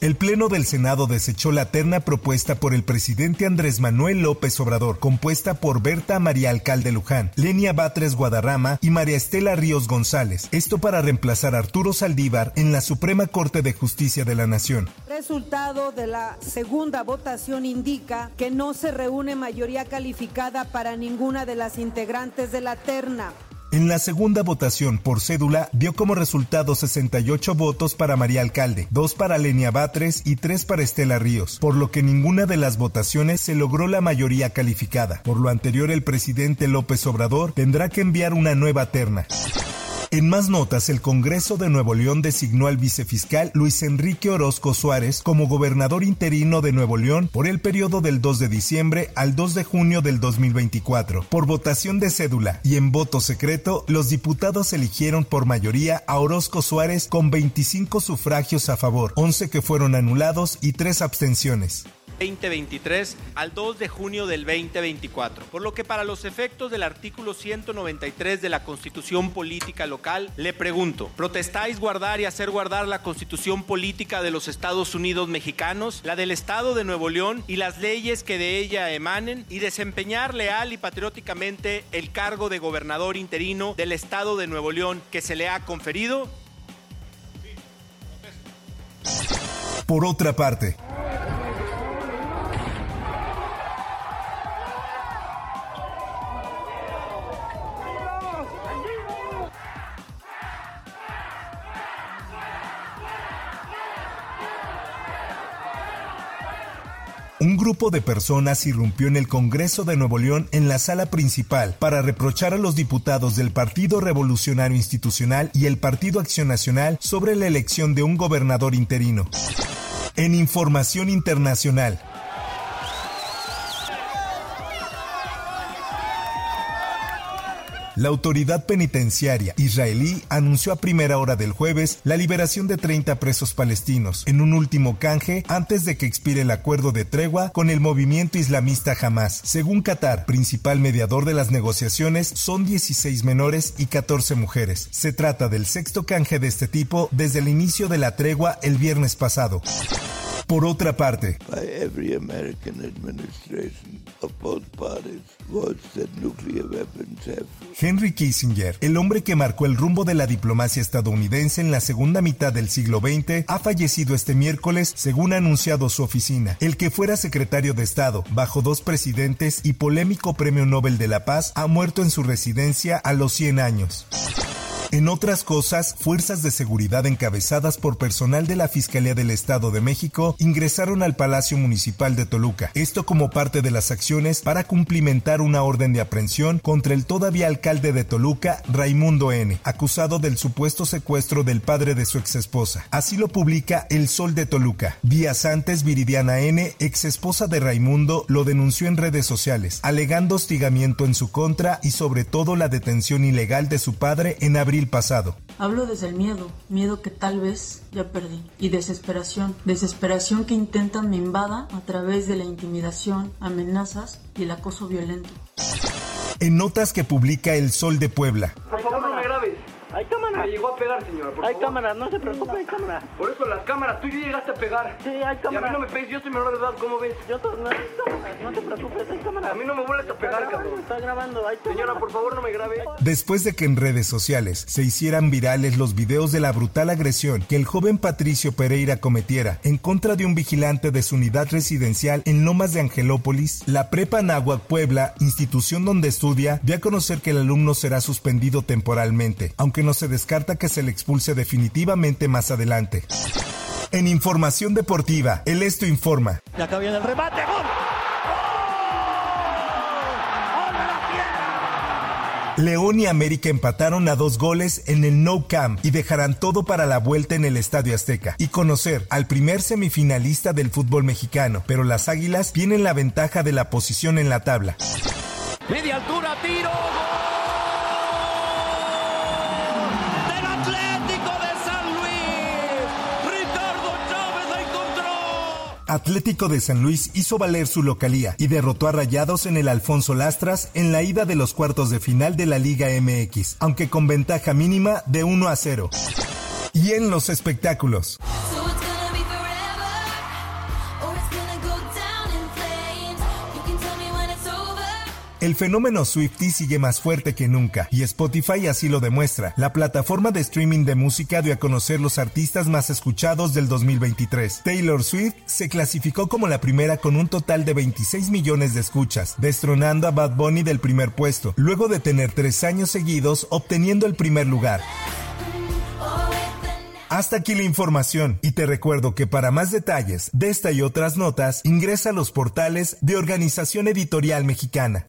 El Pleno del Senado desechó la terna propuesta por el presidente Andrés Manuel López Obrador, compuesta por Berta María Alcalde Luján, Lenia Batres Guadarrama y María Estela Ríos González. Esto para reemplazar a Arturo Saldívar en la Suprema Corte de Justicia de la Nación. Resultado de la segunda votación indica que no se reúne mayoría calificada para ninguna de las integrantes de la terna. En la segunda votación por cédula dio como resultado 68 votos para María Alcalde, 2 para Lenia Batres y 3 para Estela Ríos, por lo que ninguna de las votaciones se logró la mayoría calificada. Por lo anterior, el presidente López Obrador tendrá que enviar una nueva terna. En más notas, el Congreso de Nuevo León designó al vicefiscal Luis Enrique Orozco Suárez como gobernador interino de Nuevo León por el periodo del 2 de diciembre al 2 de junio del 2024. Por votación de cédula y en voto secreto, los diputados eligieron por mayoría a Orozco Suárez con 25 sufragios a favor, 11 que fueron anulados y 3 abstenciones. 2023 al 2 de junio del 2024. Por lo que para los efectos del artículo 193 de la Constitución Política Local, le pregunto, ¿protestáis guardar y hacer guardar la Constitución Política de los Estados Unidos mexicanos, la del Estado de Nuevo León y las leyes que de ella emanen y desempeñar leal y patrióticamente el cargo de gobernador interino del Estado de Nuevo León que se le ha conferido? Por otra parte, Un grupo de personas irrumpió en el Congreso de Nuevo León en la sala principal para reprochar a los diputados del Partido Revolucionario Institucional y el Partido Acción Nacional sobre la elección de un gobernador interino. En información internacional, La autoridad penitenciaria israelí anunció a primera hora del jueves la liberación de 30 presos palestinos en un último canje antes de que expire el acuerdo de tregua con el movimiento islamista Hamas. Según Qatar, principal mediador de las negociaciones, son 16 menores y 14 mujeres. Se trata del sexto canje de este tipo desde el inicio de la tregua el viernes pasado. Por otra parte, Henry Kissinger, el hombre que marcó el rumbo de la diplomacia estadounidense en la segunda mitad del siglo XX, ha fallecido este miércoles, según ha anunciado su oficina. El que fuera secretario de Estado bajo dos presidentes y polémico Premio Nobel de la Paz ha muerto en su residencia a los 100 años. En otras cosas, fuerzas de seguridad encabezadas por personal de la Fiscalía del Estado de México ingresaron al Palacio Municipal de Toluca, esto como parte de las acciones para cumplimentar una orden de aprehensión contra el todavía alcalde de Toluca, Raimundo N., acusado del supuesto secuestro del padre de su exesposa. Así lo publica El Sol de Toluca. Días antes, Viridiana N., exesposa de Raimundo, lo denunció en redes sociales, alegando hostigamiento en su contra y sobre todo la detención ilegal de su padre en abril pasado. Hablo desde el miedo, miedo que tal vez ya perdí, y desesperación, desesperación que intentan me invada a través de la intimidación, amenazas y el acoso violento. En notas que publica El Sol de Puebla. Llegó a pegar, señora. Por hay favor. cámara, no se preocupe, hay cámara. Por eso las cámaras, tú ya llegaste a pegar. Sí, hay Y a cámara. mí no me pegues, yo soy menor de edad, ¿cómo ves? Yo to- no hay cámara, no te preocupes, hay cámara. A mí no me vuelves a pegar, grabando, cabrón. Está grabando, hay cámara. Señora, por favor, no me grabe. Después de que en redes sociales se hicieran virales los videos de la brutal agresión que el joven Patricio Pereira cometiera en contra de un vigilante de su unidad residencial en Lomas de Angelópolis, la Prepa Náhuac Puebla, institución donde estudia, dio a conocer que el alumno será suspendido temporalmente, aunque no se descarta que se le expulse definitivamente más adelante. En Información Deportiva, el Esto Informa. Y acá viene el remate. ¡Gol! León y América empataron a dos goles en el No Camp y dejarán todo para la vuelta en el Estadio Azteca y conocer al primer semifinalista del fútbol mexicano, pero las Águilas tienen la ventaja de la posición en la tabla. Media altura, tiro. ¡Gol! Atlético de San Luis hizo valer su localía y derrotó a Rayados en el Alfonso Lastras en la ida de los cuartos de final de la Liga MX, aunque con ventaja mínima de 1 a 0. Y en los espectáculos. El fenómeno Swifty sigue más fuerte que nunca y Spotify así lo demuestra. La plataforma de streaming de música dio a conocer los artistas más escuchados del 2023. Taylor Swift se clasificó como la primera con un total de 26 millones de escuchas, destronando a Bad Bunny del primer puesto, luego de tener tres años seguidos obteniendo el primer lugar. Hasta aquí la información y te recuerdo que para más detalles de esta y otras notas ingresa a los portales de Organización Editorial Mexicana.